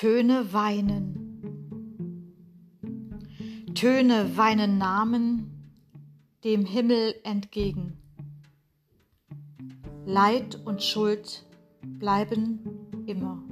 Töne weinen. Töne weinen Namen dem Himmel entgegen. Leid und Schuld bleiben immer.